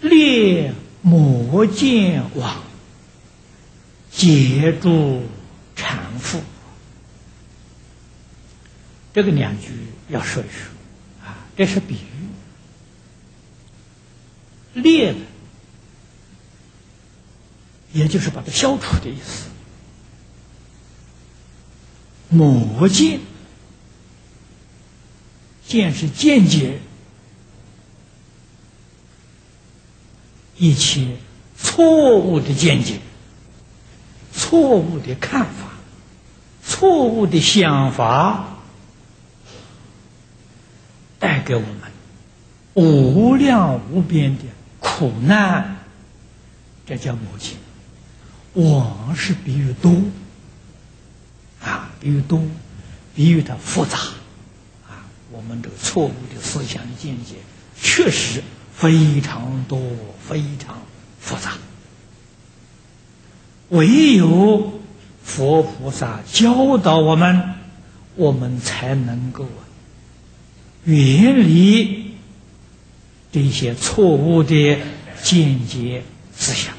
列魔剑王，截住产妇。这个两句要说一说啊，这是比喻，列的，也就是把它消除的意思。魔剑，剑是见解。一切错误的见解、错误的看法、错误的想法，带给我们无量无边的苦难，这叫魔境。往是比喻多啊，比喻多，比喻的复杂啊。我们这个错误的思想见解，确实。非常多，非常复杂。唯有佛菩萨教导我们，我们才能够远离这些错误的见解思想。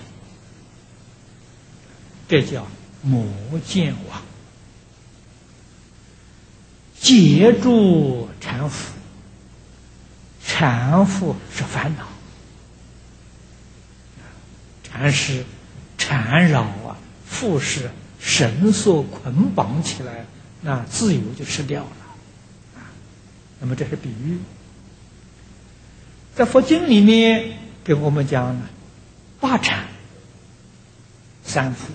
这叫魔见网，截住禅缚。缠缚是烦恼，禅是缠绕啊，缚是绳索捆绑起来，那自由就失掉了。那么这是比喻，在佛经里面给我们讲了八禅、三缚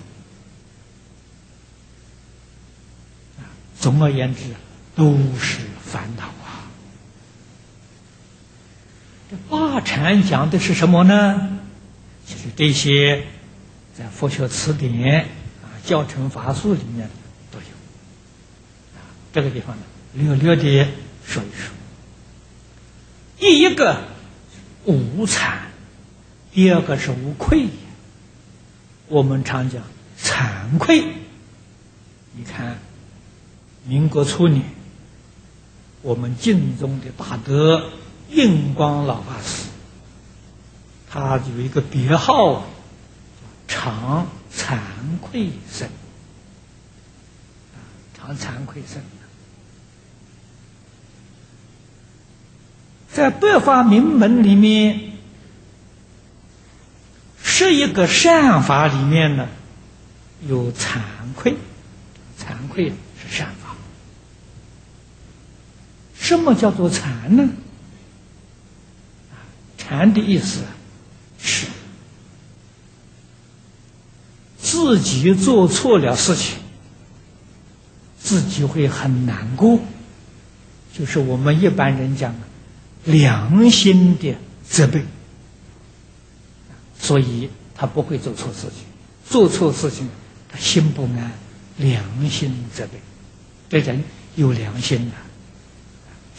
总而言之都是烦恼。这八禅讲的是什么呢？就是这些，在佛学词典啊、教程法术里面都有。啊，这个地方呢，略略的说一说。第一个无惭，第二个是无愧。我们常讲惭愧。你看，民国初年，我们敬宗的大德。印光老法师，他有一个别号啊，常惭愧僧。常惭愧僧，在百法名门里面，十一个善法里面呢，有惭愧，惭愧是善法。什么叫做惭呢？禅的意思是自己做错了事情，自己会很难过，就是我们一般人讲良心的责备，所以他不会做错事情。做错事情，他心不安，良心责备。这人有良心的，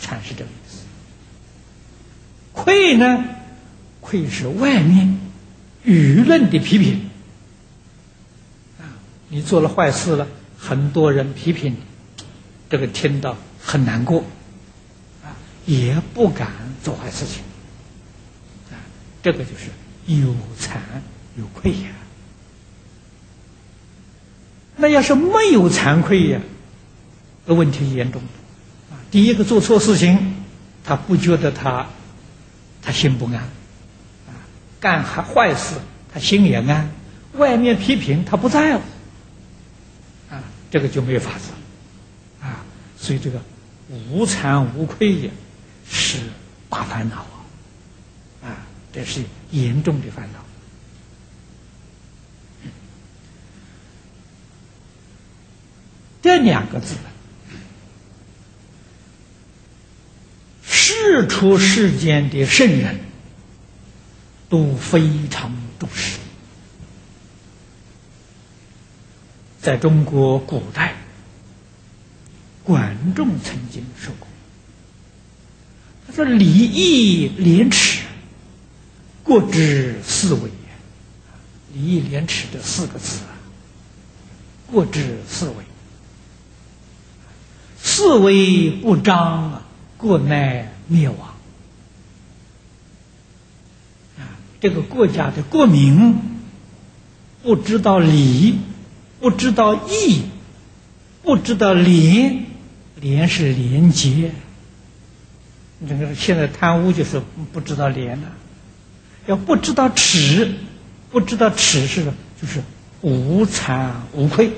禅是这个。愧呢？愧是外面舆论的批评啊！你做了坏事了，很多人批评你，这个听到很难过啊，也不敢做坏事情啊。这个就是有惭有愧呀。那要是没有惭愧呀，这问题严重啊！第一个做错事情，他不觉得他心不安。啊干坏坏事，他心也安；外面批评，他不在乎。啊，这个就没有法子。啊，所以这个无惭无愧也是大烦恼啊！啊，这是严重的烦恼。这两个字，世出世间的圣人。都非常重视。在中国古代，管仲曾经说过：“他说礼义廉耻，国之四维。”礼义廉耻这四个字啊，国之四维。四维不张啊，国乃灭亡。这个国家的国民不知道礼，不知道义，不知道廉，廉是廉洁。这个现在贪污就是不知道廉了，要不知道耻，不知道耻是就是无惭无愧，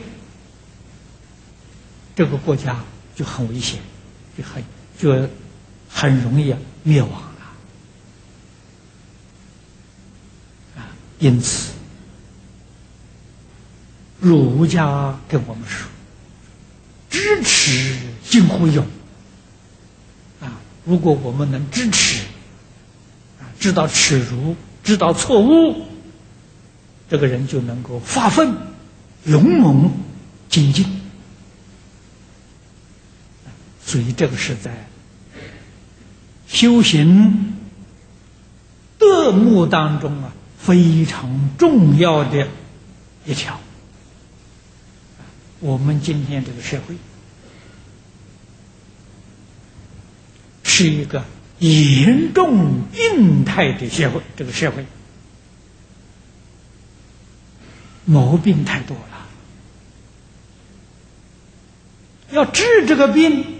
这个国家就很危险，就很就很容易灭亡了啊！因此，儒家跟我们说：“知耻近乎勇啊。”如果我们能知耻，啊，知道耻辱，知道错误，这个人就能够发奋、勇猛、精进。所以，这个是在修行德目当中啊，非常重要的一条。我们今天这个社会。是一个严重病态的社会，这个社会毛病太多了。要治这个病，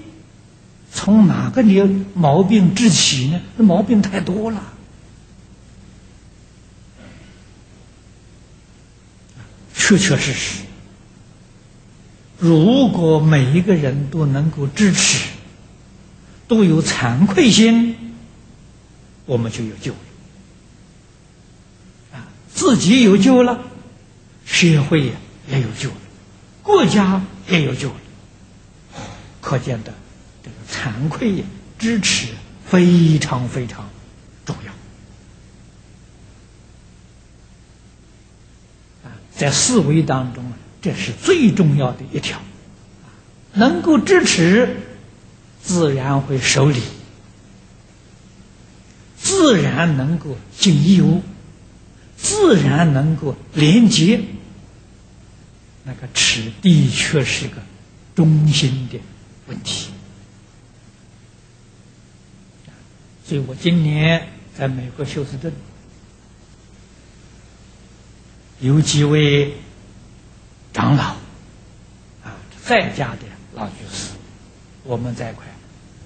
从哪个你毛病治起呢？那毛病太多了。确确实实，如果每一个人都能够支持。都有惭愧心，我们就有救了。啊，自己有救了，社会也有救了，国家也有救了。可见的惭愧支持非常非常重要。啊，在思维当中，这是最重要的一条，能够支持。自然会守礼，自然能够尽义务，自然能够廉洁。那个耻的确是个中心的问题。所以我今年在美国休斯顿，有几位长老啊，在家的老居士，我们在一块。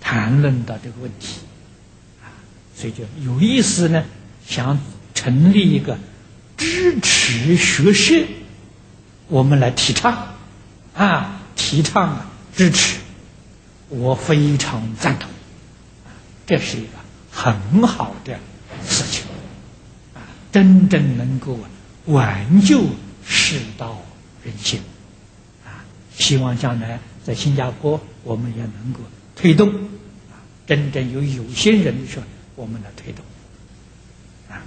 谈论到这个问题，啊，所以就有意思呢，想成立一个支持学社，我们来提倡，啊，提倡支持，我非常赞同，这是一个很好的事情，啊，真正能够挽救世道人心，啊，希望将来在新加坡我们也能够。推动啊，真正有有心人的时候，我们来推动啊。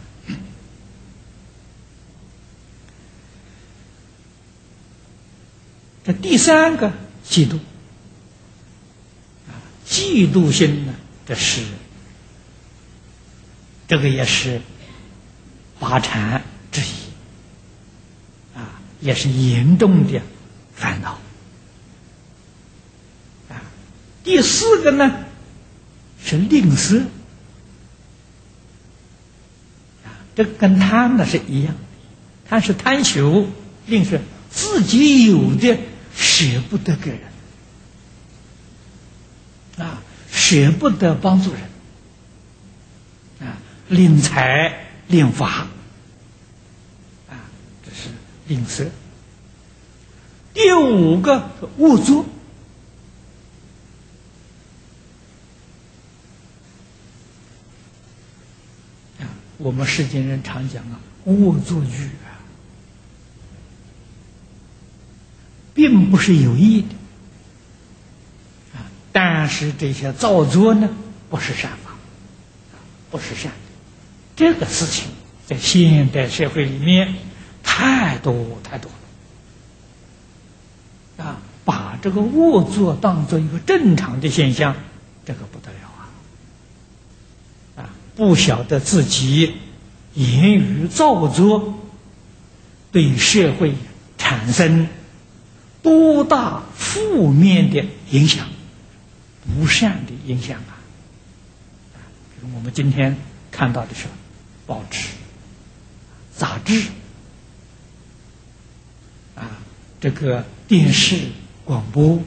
这第三个嫉妒啊，嫉妒心呢，这是这个也是八禅之一啊，也是严重的烦恼。啊第四个呢，是吝啬啊，这跟贪呢是一样，贪是贪求，吝啬自己有的舍不得给人。啊，舍不得帮助人，吝财吝法啊，这是吝啬。第五个恶作。啊我们世间人常讲啊，恶作剧啊，并不是有意的啊。但是这些造作呢，不是善法，不是善。这个事情在现代社会里面太多太多了啊！把这个恶作当做一个正常的现象，这个不得了啊！啊。不晓得自己言语造作对社会产生多大负面的影响、不善的影响啊！我们今天看到的是报纸杂志啊，这个电视广播，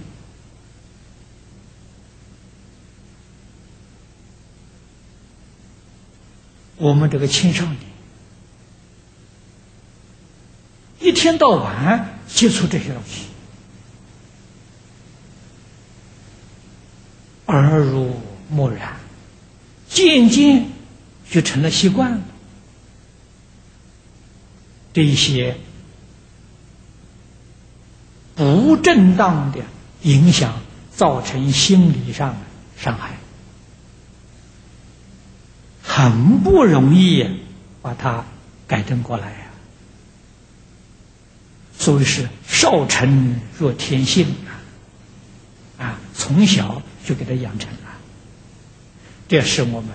我们这个青少年一天到晚接触这些东西，耳濡目染，渐渐就成了习惯了。这些不正当的影响，造成心理上的伤害，很不容易把它改正过来呀。所以是少成若天性啊，啊，从小就给他养成了，这是我们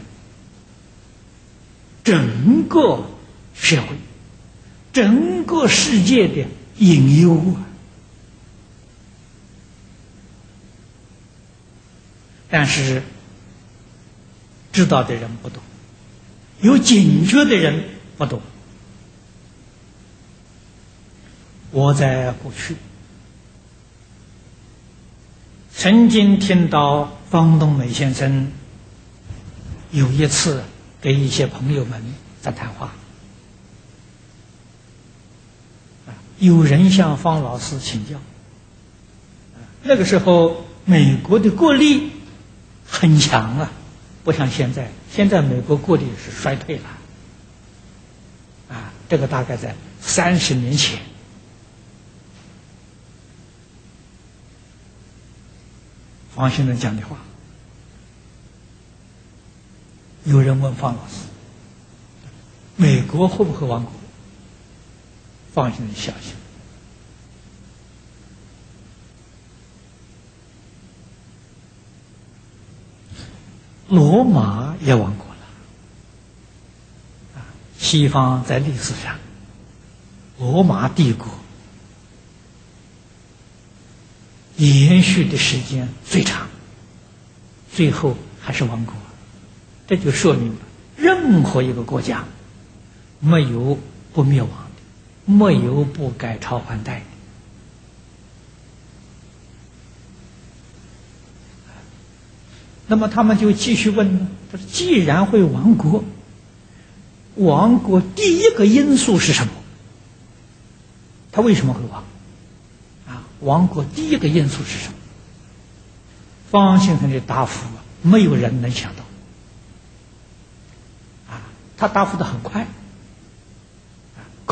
整个社会。整个世界的隐忧啊！但是知道的人不多，有警觉的人不多。我在过去曾经听到方东美先生有一次给一些朋友们在谈话。有人向方老师请教，那个时候美国的国力很强啊，不像现在，现在美国国力是衰退了，啊，这个大概在三十年前，方先生讲的话，有人问方老师，美国会不会亡国？放心的，小心。罗马也亡国了，西方在历史上，罗马帝国延续的时间最长，最后还是亡国，这就说明，任何一个国家没有不灭亡。没有不改朝换代的。那么他们就继续问？他说：“既然会亡国，亡国第一个因素是什么？他为什么会亡？啊，亡国第一个因素是什么？”方先生的答复没有人能想到。啊，他答复的很快。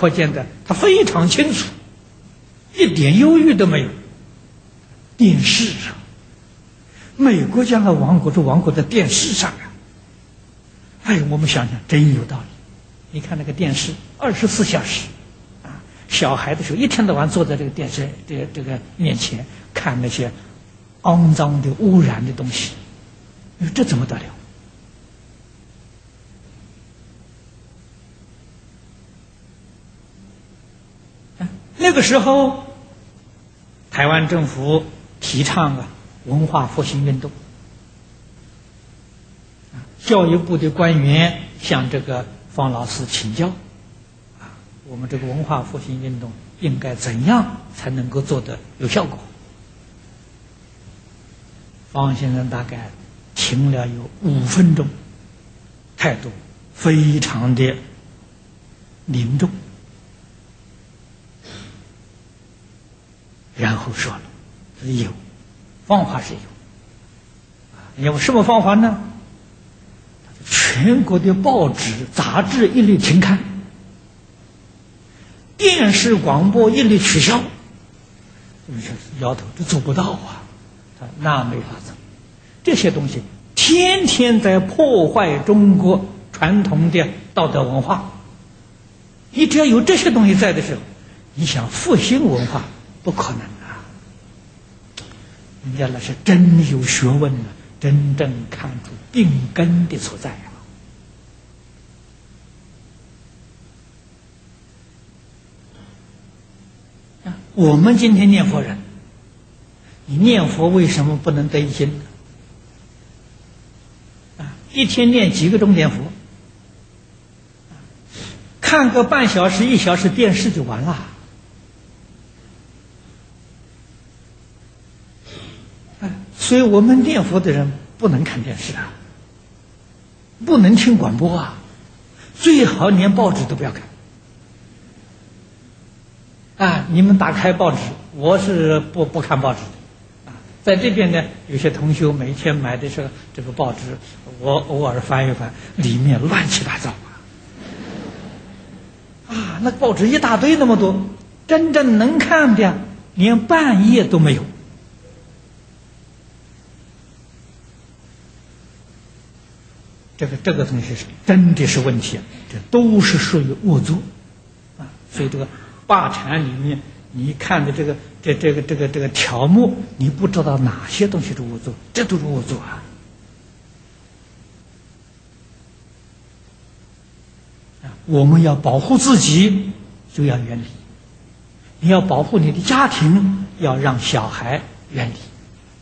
可见的，他非常清楚，一点忧郁都没有。电视上，美国将来亡国是亡国在电视上啊！哎，我们想想，真有道理。你看那个电视，二十四小时，啊，小孩的时候一天到晚坐在这个电视这这个面前看那些肮脏的、污染的东西，你说这怎么得了？这个时候，台湾政府提倡啊文化复兴运动，教育部的官员向这个方老师请教，啊，我们这个文化复兴运动应该怎样才能够做得有效果？方先生大概听了有五分钟，态度非常的凝重。然后说了，有方法是有，有什么方法呢？全国的报纸、杂志一律停刊，电视广播一律取消。你说摇头，这做不到啊！他那没法子，这些东西天天在破坏中国传统的道德文化。你只要有这些东西在的时候，你想复兴文化。不可能啊！人家那是真有学问啊，真正看出病根的所在啊！我们今天念佛人，你念佛为什么不能得心？啊，一天念几个钟点佛？看个半小时、一小时电视就完了。所以我们念佛的人不能看电视啊，不能听广播啊，最好连报纸都不要看。啊，你们打开报纸，我是不不看报纸的。啊，在这边呢，有些同学每天买的是这个报纸，我偶尔翻一翻，里面乱七八糟啊。啊，那报纸一大堆那么多，真正能看的连半页都没有。这个这个东西是真的是问题，这都是属于恶作，啊，所以这个八禅里面，你看的这个这这个这个这个条目，你不知道哪些东西是恶作，这都是恶作啊！啊，我们要保护自己，就要远离；你要保护你的家庭，要让小孩远离，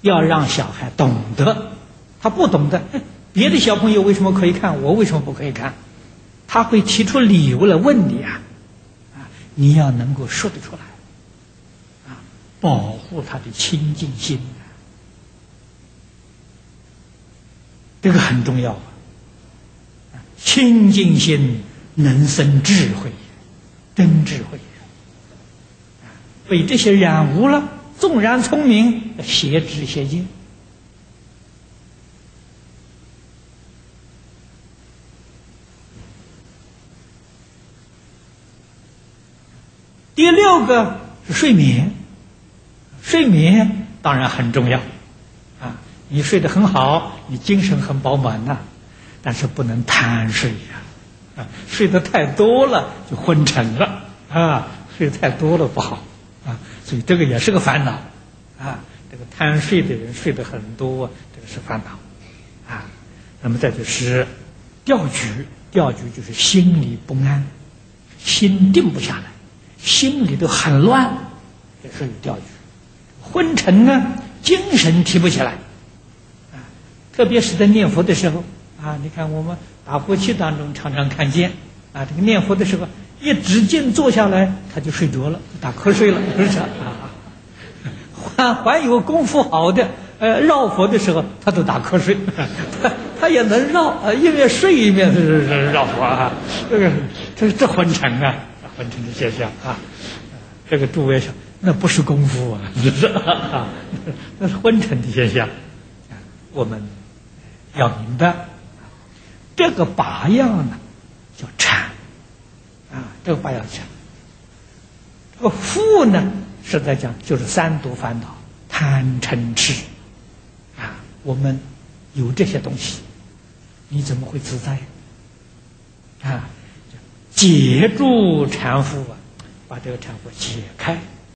要让小孩懂得，他不懂得。别的小朋友为什么可以看？我为什么不可以看？他会提出理由来问你啊，啊，你要能够说得出来，啊，保护他的清净心，这个很重要啊。清净心能生智慧，真智慧，被这些染污了，纵然聪明，邪知邪见。第六个是睡眠，睡眠当然很重要，啊，你睡得很好，你精神很饱满呐，但是不能贪睡呀，啊，睡得太多了就昏沉了，啊，睡得太多了不好，啊，所以这个也是个烦恼，啊，这个贪睡的人睡得很多，这个是烦恼，啊，那么再就是钓局，钓局就是心里不安，心定不下来。心里头很乱，也属于钓鱼；昏沉呢，精神提不起来。啊，特别是在念佛的时候，啊，你看我们打佛七当中常常看见，啊，这个念佛的时候，一直劲坐下来，他就睡着了，打瞌睡了，是不是啊？还还有功夫好的，呃，绕佛的时候，他都打瞌睡，他他也能绕，啊，一面睡一面是是绕佛啊，这个这这昏沉啊。昏沉的现象啊，这个诸位想，那不是功夫啊，是，那是昏沉的现象。我们要明白，这个八样呢叫禅啊，这个八样禅。这个富呢，是在讲就是三毒烦恼，贪嗔痴啊。我们有这些东西，你怎么会自在啊？解住缠缚啊，把这个缠缚解开。